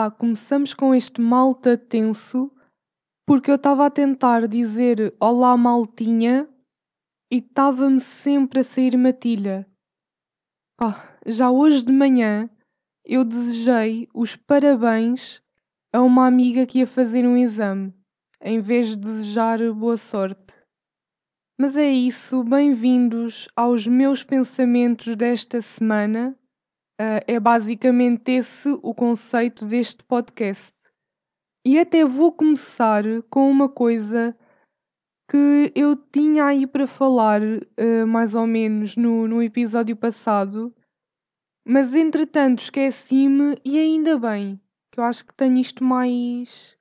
Pá, começamos com este malta tenso porque eu estava a tentar dizer olá maltinha e estava-me sempre a sair matilha. Pá, já hoje de manhã eu desejei os parabéns a uma amiga que ia fazer um exame, em vez de desejar boa sorte. Mas é isso, bem-vindos aos meus pensamentos desta semana. Uh, é basicamente esse o conceito deste podcast. E até vou começar com uma coisa que eu tinha aí para falar, uh, mais ou menos, no, no episódio passado, mas entretanto esqueci-me e ainda bem, que eu acho que tenho isto mais,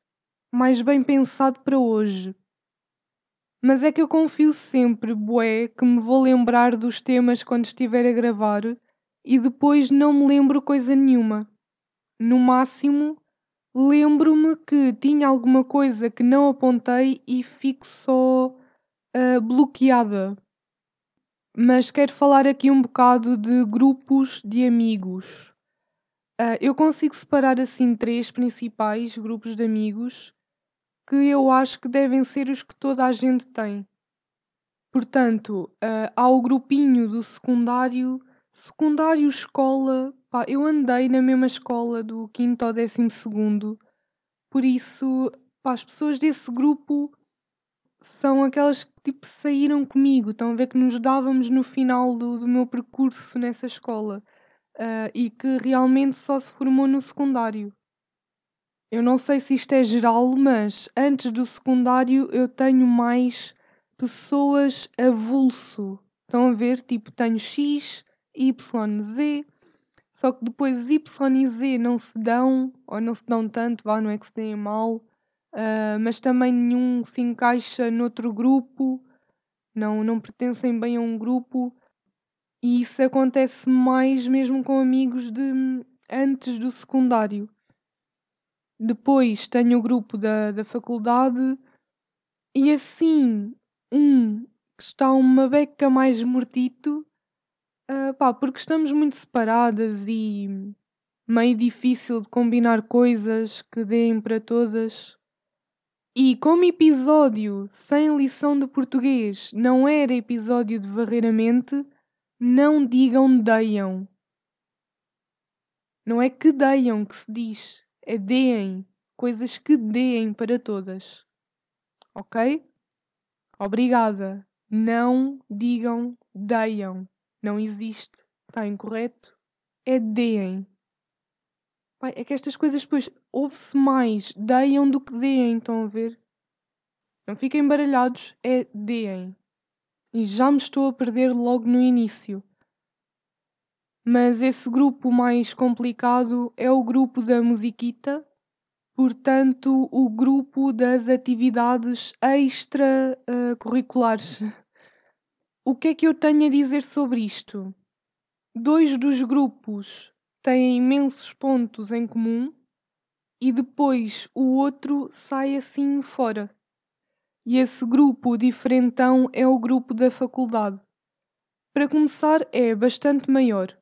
mais bem pensado para hoje. Mas é que eu confio sempre, bué, que me vou lembrar dos temas quando estiver a gravar e depois não me lembro coisa nenhuma. No máximo, lembro-me que tinha alguma coisa que não apontei e fico só uh, bloqueada. Mas quero falar aqui um bocado de grupos de amigos. Uh, eu consigo separar assim três principais grupos de amigos que eu acho que devem ser os que toda a gente tem. Portanto, uh, há o grupinho do secundário, secundário, escola. Pá, eu andei na mesma escola do quinto ao décimo segundo, por isso, pá, as pessoas desse grupo são aquelas que tipo saíram comigo. Estão a ver que nos dávamos no final do, do meu percurso nessa escola uh, e que realmente só se formou no secundário. Eu não sei se isto é geral, mas antes do secundário eu tenho mais pessoas avulso. Estão a ver? Tipo, tenho X, Y, Z, só que depois Y e Z não se dão, ou não se dão tanto, vá, não é que se deem mal, uh, mas também nenhum se encaixa noutro grupo, não, não pertencem bem a um grupo, e isso acontece mais mesmo com amigos de antes do secundário. Depois tenho o grupo da, da faculdade e assim, um que está uma beca mais mortito, uh, pá, porque estamos muito separadas e meio difícil de combinar coisas que deem para todas. E como episódio sem lição de português não era episódio de varreiramente, não digam deiam. Não é que deiam que se diz é deem coisas que deem para todas. Ok? Obrigada. Não digam deiam. Não existe. Está incorreto. É deem. Pai, é que estas coisas depois ouve-se mais deiam do que deem, estão a ver? Não fiquem baralhados, é deem. E já me estou a perder logo no início. Mas esse grupo mais complicado é o grupo da musiquita, portanto, o grupo das atividades extracurriculares. Uh, o que é que eu tenho a dizer sobre isto? Dois dos grupos têm imensos pontos em comum e depois o outro sai assim fora. E esse grupo diferentão é o grupo da faculdade. Para começar, é bastante maior.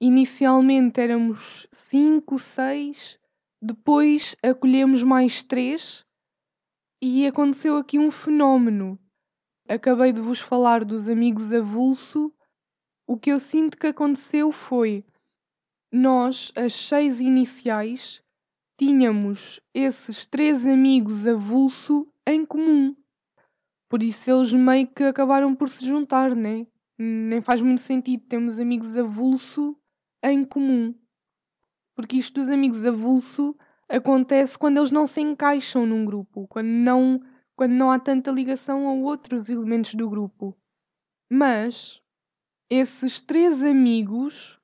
Inicialmente éramos cinco, seis, depois acolhemos mais três e aconteceu aqui um fenómeno. Acabei de vos falar dos amigos avulso. O que eu sinto que aconteceu foi nós, as seis iniciais, tínhamos esses três amigos avulso em comum. Por isso eles meio que acabaram por se juntar, né? Nem faz muito sentido. Temos amigos avulso em comum. Porque isto dos amigos avulso acontece quando eles não se encaixam num grupo, quando não, quando não há tanta ligação a outros elementos do grupo. Mas esses três amigos,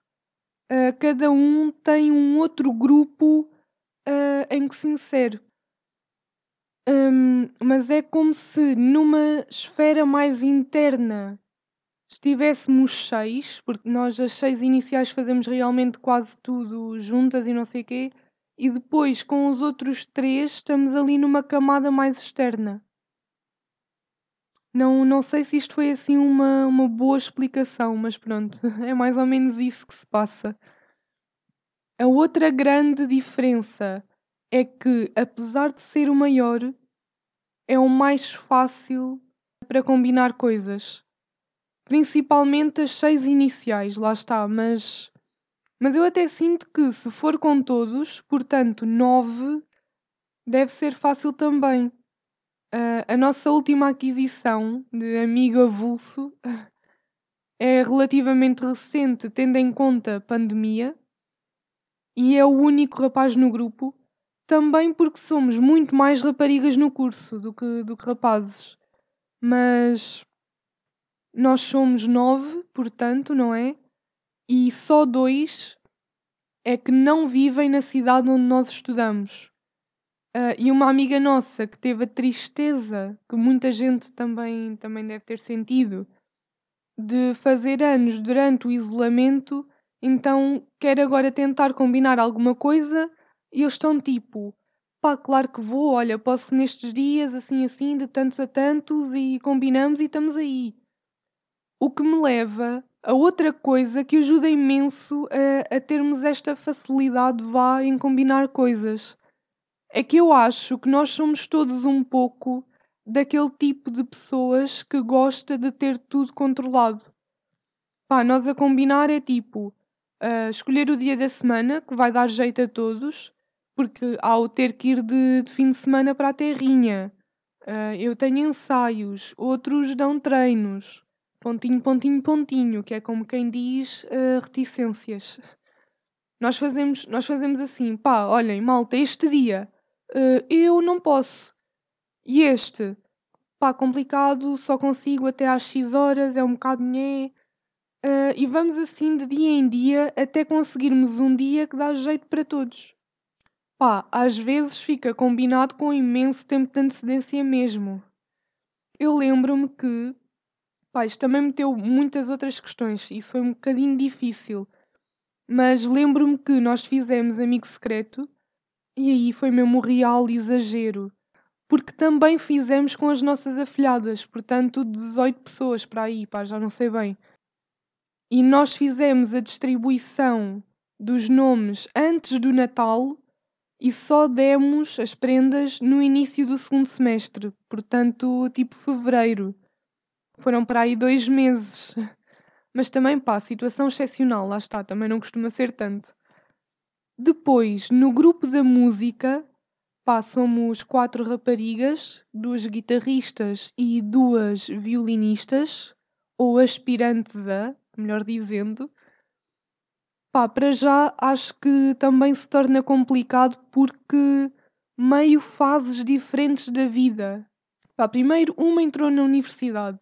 uh, cada um tem um outro grupo uh, em que se insere. Um, mas é como se numa esfera mais interna estivéssemos seis, porque nós as seis iniciais fazemos realmente quase tudo juntas e não sei o quê, e depois com os outros três estamos ali numa camada mais externa. Não, não sei se isto foi assim uma, uma boa explicação, mas pronto, é mais ou menos isso que se passa. A outra grande diferença é que, apesar de ser o maior, é o mais fácil para combinar coisas. Principalmente as seis iniciais, lá está, mas, mas eu até sinto que se for com todos, portanto, nove, deve ser fácil também. Uh, a nossa última aquisição de amigo avulso é relativamente recente, tendo em conta a pandemia, e é o único rapaz no grupo, também porque somos muito mais raparigas no curso do que, do que rapazes. Mas nós somos nove, portanto, não é? E só dois é que não vivem na cidade onde nós estudamos. Uh, e uma amiga nossa que teve a tristeza, que muita gente também, também deve ter sentido, de fazer anos durante o isolamento, então quer agora tentar combinar alguma coisa e eles estão tipo, pá, claro que vou, olha, posso nestes dias, assim, assim, de tantos a tantos e combinamos e estamos aí. O que me leva a outra coisa que ajuda imenso a, a termos esta facilidade, vá, em combinar coisas é que eu acho que nós somos todos um pouco daquele tipo de pessoas que gosta de ter tudo controlado. Pá, nós a combinar é tipo uh, escolher o dia da semana que vai dar jeito a todos, porque ao ter que ir de, de fim de semana para a terrinha, uh, eu tenho ensaios, outros dão treinos, pontinho, pontinho, pontinho, que é como quem diz uh, reticências. Nós fazemos, nós fazemos assim, pá, olhem, malta, este dia uh, eu não posso. E este, pá, complicado, só consigo até às X horas, é um bocado nhé. Uh, e vamos assim de dia em dia até conseguirmos um dia que dá jeito para todos. Pá, às vezes fica combinado com imenso tempo de antecedência mesmo. Eu lembro-me que, pá, isto também meteu muitas outras questões, isso foi um bocadinho difícil. Mas lembro-me que nós fizemos amigo secreto e aí foi mesmo real exagero. Porque também fizemos com as nossas afilhadas, portanto, 18 pessoas para aí, pá, já não sei bem. E nós fizemos a distribuição dos nomes antes do Natal e só demos as prendas no início do segundo semestre, portanto, tipo fevereiro. Foram para aí dois meses. Mas também, pá, situação excepcional, lá está, também não costuma ser tanto. Depois, no grupo da música, pá, somos quatro raparigas, duas guitarristas e duas violinistas, ou aspirantes a, melhor dizendo. Pá, para já acho que também se torna complicado porque meio fases diferentes da vida. Pá, primeiro uma entrou na universidade,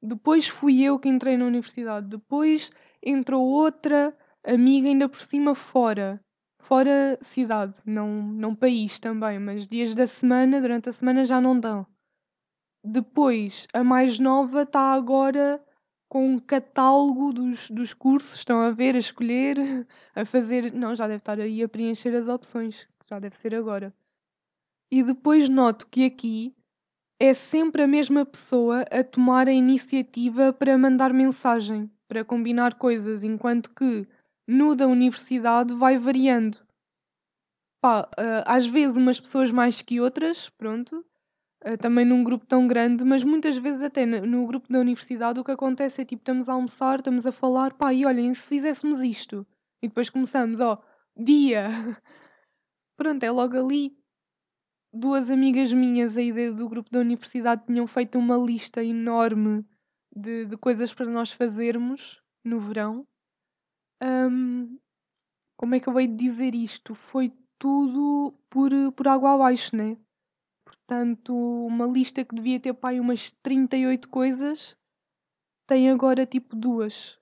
depois fui eu que entrei na universidade, depois entrou outra amiga ainda por cima fora fora cidade, não, não país também, mas dias da semana, durante a semana já não dão. Depois, a mais nova está agora com um catálogo dos, dos cursos, estão a ver, a escolher, a fazer. Não, já deve estar aí a preencher as opções, já deve ser agora. E depois noto que aqui é sempre a mesma pessoa a tomar a iniciativa para mandar mensagem, para combinar coisas, enquanto que no da universidade vai variando. Pá, uh, às vezes umas pessoas mais que outras, pronto, uh, também num grupo tão grande, mas muitas vezes até no, no, grupo da universidade o que acontece é tipo, estamos a almoçar, estamos a falar, pá, e olhem, se fizéssemos isto, e depois começamos, ó, oh, dia, pronto, é logo ali. Duas amigas minhas aí do grupo da universidade tinham feito uma lista enorme de, de coisas para nós fazermos no verão como é que eu hei de dizer isto? Foi tudo por, por água abaixo, né? Portanto, uma lista que devia ter pai umas 38 coisas, tem agora tipo duas.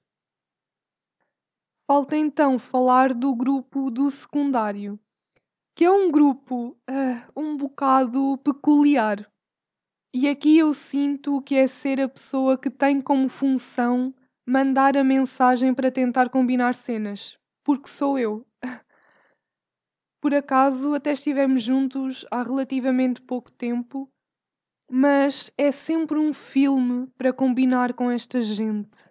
Falta então falar do grupo do secundário, que é um grupo uh, um bocado peculiar. E aqui eu sinto que é ser a pessoa que tem como função mandar a mensagem para tentar combinar cenas, porque sou eu. Por acaso até estivemos juntos há relativamente pouco tempo, mas é sempre um filme para combinar com esta gente.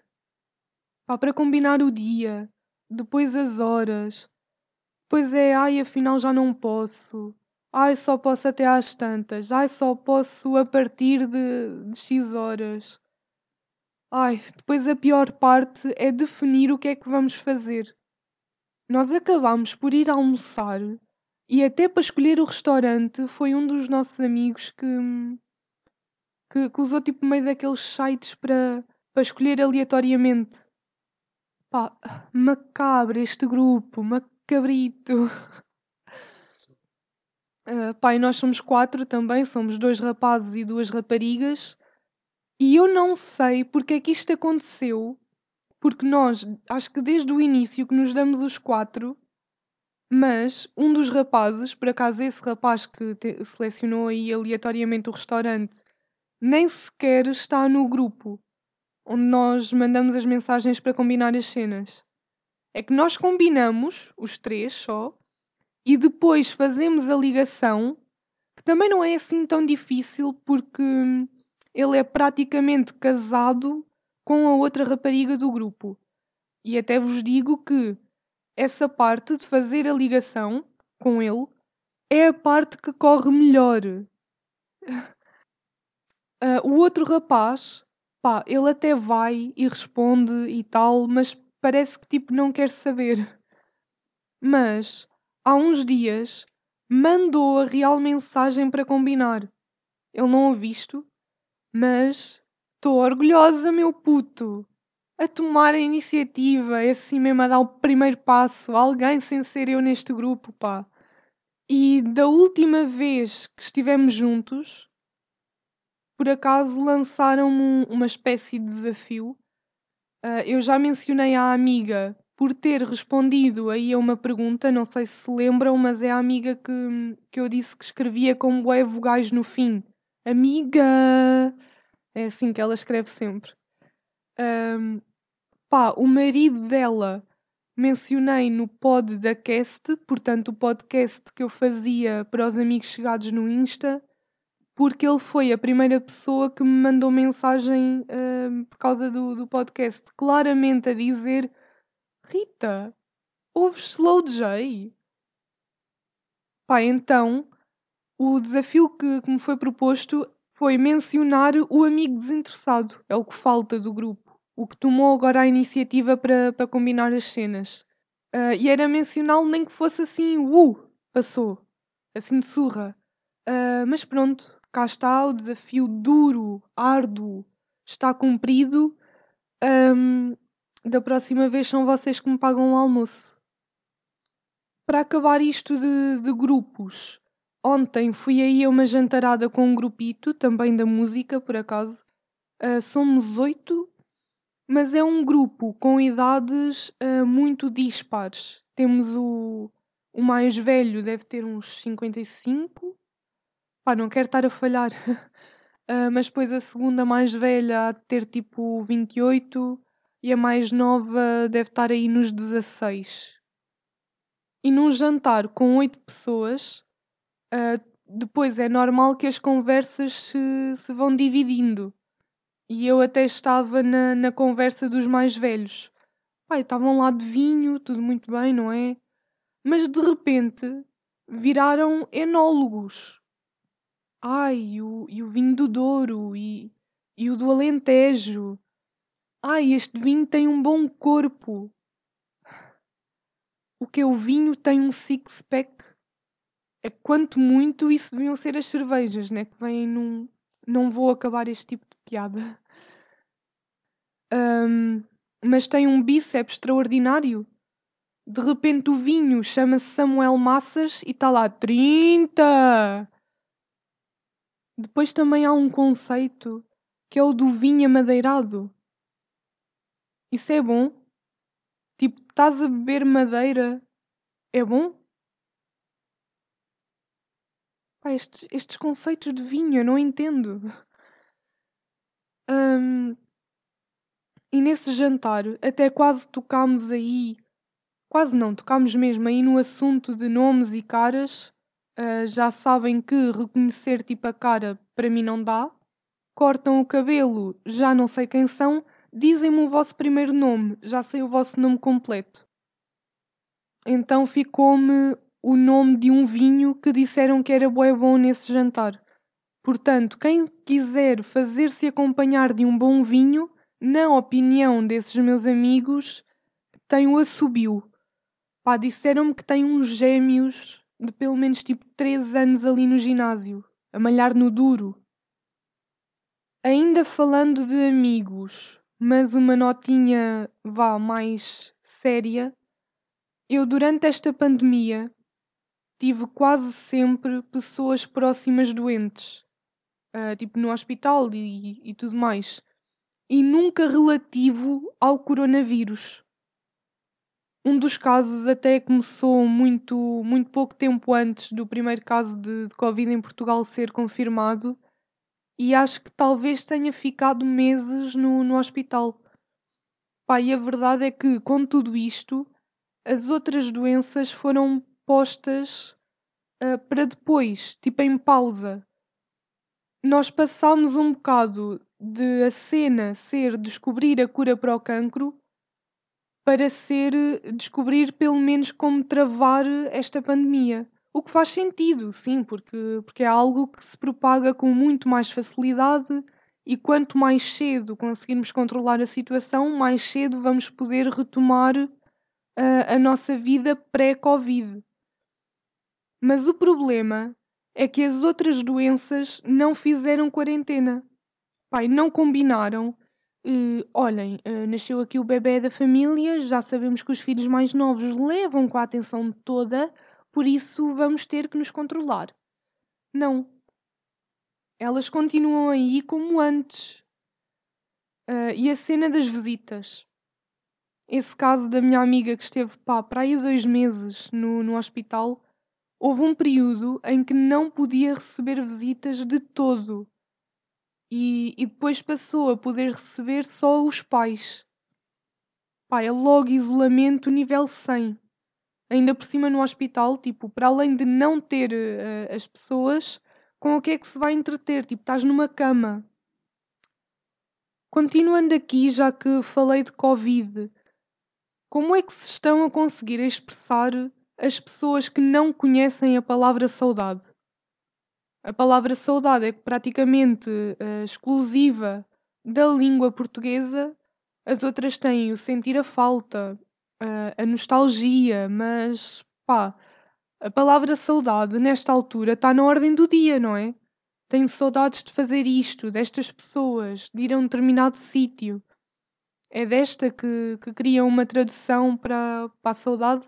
Para combinar o dia, depois as horas. depois é, ai, afinal já não posso. Ai, só posso até às tantas. Ai, só posso a partir de, de X horas. Ai, depois a pior parte é definir o que é que vamos fazer. Nós acabámos por ir almoçar e até para escolher o restaurante foi um dos nossos amigos que, que, que usou tipo meio daqueles sites para, para escolher aleatoriamente. Pá, macabro este grupo, macabrito. Uh, pá, e nós somos quatro também, somos dois rapazes e duas raparigas. E eu não sei porque é que isto aconteceu, porque nós, acho que desde o início que nos damos os quatro, mas um dos rapazes, por acaso esse rapaz que selecionou aí aleatoriamente o restaurante, nem sequer está no grupo onde nós mandamos as mensagens para combinar as cenas. É que nós combinamos, os três só, e depois fazemos a ligação, que também não é assim tão difícil, porque ele é praticamente casado com a outra rapariga do grupo. E até vos digo que essa parte de fazer a ligação com ele é a parte que corre melhor. Uh, o outro rapaz, pá, ele até vai e responde e tal, mas parece que tipo não quer saber. Mas há uns dias mandou a real mensagem para combinar. Ele não a visto, mas estou orgulhosa, meu puto, a tomar a iniciativa, é assim mesmo a dar o primeiro passo, alguém sem ser eu neste grupo, pá. E da última vez que estivemos juntos, por acaso lançaram-me uma espécie de desafio. Uh, eu já mencionei à amiga por ter respondido aí a uma pergunta, não sei se se lembram, mas é a amiga que, que eu disse que escrevia com bué vogais no fim. Amiga! É assim que ela escreve sempre. Um, pá, o marido dela mencionei no pod da Cast, portanto, o podcast que eu fazia para os amigos chegados no Insta porque ele foi a primeira pessoa que me mandou mensagem por causa do, do podcast, claramente a dizer: Rita, ouves Slow J? Pá, então o desafio que, que me foi proposto foi mencionar o amigo desinteressado, é o que falta do grupo, o que tomou agora a iniciativa para, combinar as cenas. Uh, e era mencioná-lo nem que fosse assim, uh, passou, assim de surra. Uh, mas pronto, cá está, o desafio duro, árduo, está cumprido. Um, da próxima vez são vocês que me pagam o almoço. Para acabar isto de, de grupos, ontem fui aí a uma jantarada com um grupito, também da música, por acaso. Uh, somos oito, mas é um grupo com idades uh, muito dispares. Temos o, o mais velho, deve ter uns 55, Pá, não quero estar a falhar. Uh, mas depois a segunda mais velha há de ter tipo 28 e a mais nova deve estar aí nos 16. E num jantar com 8 pessoas, uh, depois é normal que as conversas se, se vão dividindo. E eu até estava na, na conversa dos mais velhos. Pai, estavam lá de vinho, tudo muito bem, não é? Mas de repente viraram enólogos. Ai, e o, e o vinho do Douro e, e o do Alentejo. Ai, este vinho tem um bom corpo. O que é o vinho tem um six-pack. É quanto muito isso deviam ser as cervejas, né? Que vêm num. Não vou acabar este tipo de piada. Um, mas tem um bíceps extraordinário. De repente o vinho chama-se Samuel Massas e está lá 30! Depois também há um conceito que é o do vinho amadeirado. Isso é bom? Tipo, estás a beber madeira, é bom? Pá, estes, estes conceitos de vinho eu não entendo. Um, e nesse jantar até quase tocámos aí, quase não, tocámos mesmo aí no assunto de nomes e caras uh, já sabem que reconhecer tipo a cara para mim não dá. Cortam o cabelo, já não sei quem são. Dizem-me o vosso primeiro nome, já sei o vosso nome completo. Então ficou-me o nome de um vinho que disseram que era bué bom nesse jantar. Portanto, quem quiser fazer-se acompanhar de um bom vinho, na opinião desses meus amigos, tem o assobio. Pá, disseram-me que tem uns gêmeos de pelo menos tipo 3 anos ali no ginásio, a malhar no duro. Ainda falando de amigos, mas uma notinha vá mais séria, eu durante esta pandemia tive quase sempre pessoas próximas doentes, uh, tipo no hospital e, e tudo mais, e nunca relativo ao coronavírus. Um dos casos até começou muito, muito pouco tempo antes do primeiro caso de, de Covid em Portugal ser confirmado, e acho que talvez tenha ficado meses no, no hospital. Pá, e a verdade é que, com tudo isto, as outras doenças foram postas uh, para depois, tipo em pausa. Nós passámos um bocado de a cena ser descobrir a cura para o cancro para ser descobrir pelo menos como travar esta pandemia. O que faz sentido, sim, porque, porque é algo que se propaga com muito mais facilidade e quanto mais cedo conseguirmos controlar a situação, mais cedo vamos poder retomar uh, a nossa vida pré-Covid. Mas o problema é que as outras doenças não fizeram quarentena. Pai, não combinaram. Uh, olhem, uh, nasceu aqui o bebê da família, já sabemos que os filhos mais novos levam com a atenção toda, por isso vamos ter que nos controlar. Não. Elas continuam aí como antes. Uh, e a cena das visitas. Esse caso da minha amiga que esteve pá, para aí dois meses no, no hospital Houve um período em que não podia receber visitas de todo. E, e depois passou a poder receber só os pais. Pá, é logo isolamento nível 100. Ainda por cima no hospital, tipo, para além de não ter uh, as pessoas, com o que é que se vai entreter? Tipo, estás numa cama. Continuando aqui, já que falei de Covid, como é que se estão a conseguir expressar as pessoas que não conhecem a palavra saudade. A palavra saudade é praticamente uh, exclusiva da língua portuguesa, as outras têm o sentir a falta, uh, a nostalgia, mas pá, a palavra saudade nesta altura está na ordem do dia, não é? Tenho saudades de fazer isto, destas pessoas, de ir a um determinado sítio. É desta que, que criam uma tradução para, para a saudade?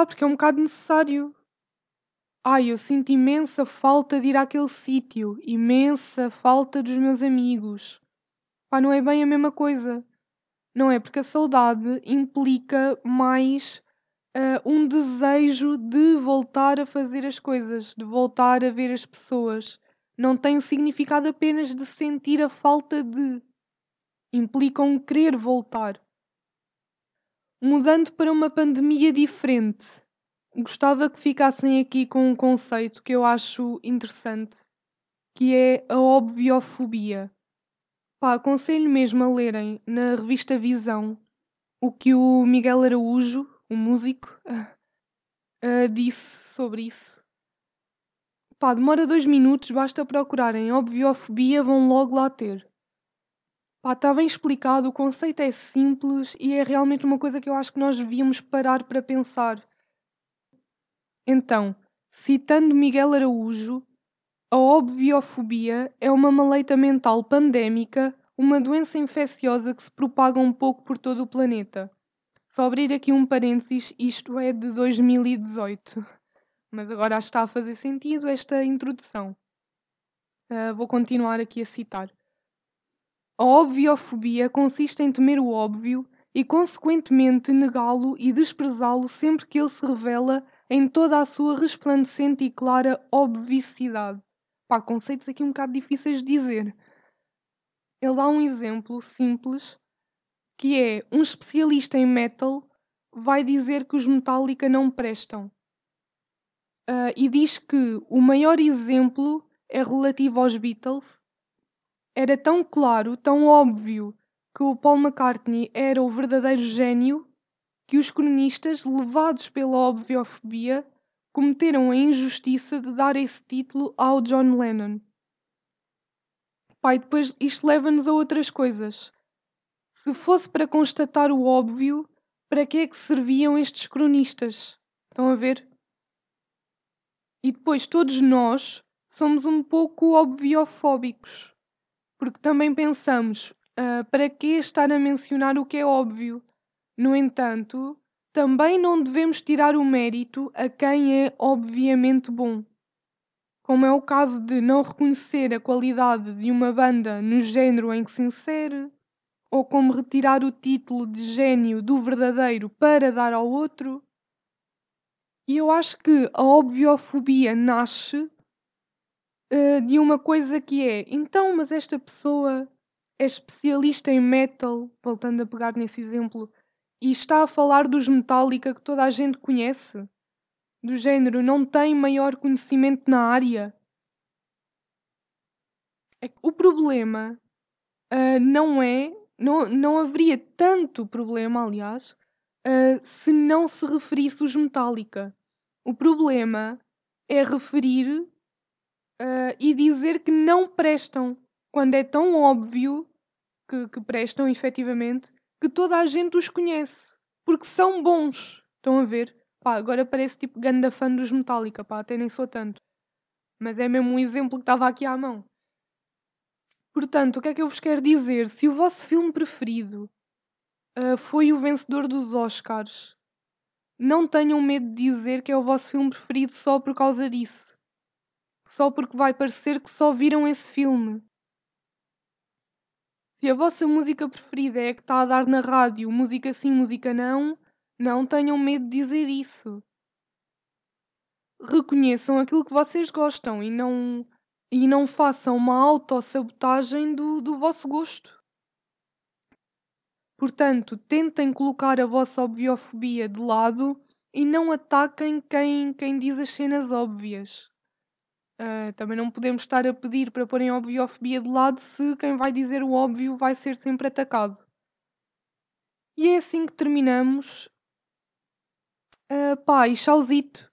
Pá, porque é um bocado necessário. Ai, eu sinto imensa falta de ir àquele sítio, imensa falta dos meus amigos. Pá, não é bem a mesma coisa. Não é? Porque a saudade implica mais uh, um desejo de voltar a fazer as coisas, de voltar a ver as pessoas. Não tem o significado apenas de sentir a falta de. Implica um querer voltar. Mudando para uma pandemia diferente, gostava que ficassem aqui com um conceito que eu acho interessante, que é a obviofobia. Pá, aconselho mesmo a lerem na revista Visão o que o Miguel Araújo, o músico, uh, disse sobre isso. Pá, demora dois minutos, basta procurarem obviofobia, vão logo lá ter. Pá, está bem explicado, o conceito é simples e é realmente uma coisa que eu acho que nós devíamos parar para pensar. Então, citando Miguel Araújo, a obviofobia é uma maleita mental pandémica, uma doença infecciosa que se propaga um pouco por todo o planeta. Só abrir aqui um parênteses, isto é de 2018. Mas agora está a fazer sentido esta introdução. Uh, vou continuar aqui a citar. A obviofobia consiste em temer o óbvio e, consequentemente, negá-lo e desprezá-lo sempre que ele se revela em toda a sua resplandecente e clara obvicidade. Pá, conceitos aqui um bocado difíceis de dizer. Ele dá um exemplo simples que é um especialista em metal vai dizer que os Metallica não prestam. Uh, e diz que o maior exemplo é relativo aos Beatles era tão claro, tão óbvio que o Paul McCartney era o verdadeiro gênio que os cronistas, levados pela obviofobia, cometeram a injustiça de dar esse título ao John Lennon. Pai, depois isto leva-nos a outras coisas. Se fosse para constatar o óbvio, para que é que serviam estes cronistas? Estão a ver? E depois todos nós somos um pouco obviofóbicos, porque também pensamos uh, para que estar a mencionar o que é óbvio? No entanto, também não devemos tirar o mérito a quem é obviamente bom. Como é o caso de não reconhecer a qualidade de uma banda no género em que se insere, ou como retirar o título de gênio do verdadeiro para dar ao outro. E eu acho que a obviofobia nasce uh, de uma coisa que é: então, mas esta pessoa é especialista em metal, voltando a pegar nesse exemplo, e está a falar dos Metallica que toda a gente conhece. Do género, não tem maior conhecimento na área. É o problema uh, não é. Não, não haveria tanto problema, aliás, uh, se não se referisse os Metallica. O problema é referir uh, e dizer que não prestam, quando é tão óbvio que, que prestam efetivamente, que toda a gente os conhece, porque são bons. Estão a ver? Pá, agora parece tipo ganda fã dos Metallica, pá, até nem sou tanto. Mas é mesmo um exemplo que estava aqui à mão. Portanto, o que é que eu vos quero dizer? Se o vosso filme preferido uh, foi o vencedor dos Oscars não tenham medo de dizer que é o vosso filme preferido só por causa disso. Só porque vai parecer que só viram esse filme. Se a vossa música preferida é a que está a dar na rádio, música sim, música não, não tenham medo de dizer isso. Reconheçam aquilo que vocês gostam e não, e não façam uma autossabotagem do, do vosso gosto. Portanto, tentem colocar a vossa obviofobia de lado e não ataquem quem, quem diz as cenas óbvias. Uh, também não podemos estar a pedir para porem obviofobia de lado se quem vai dizer o óbvio vai ser sempre atacado. E é assim que terminamos. Uh, pá, e tchauzito!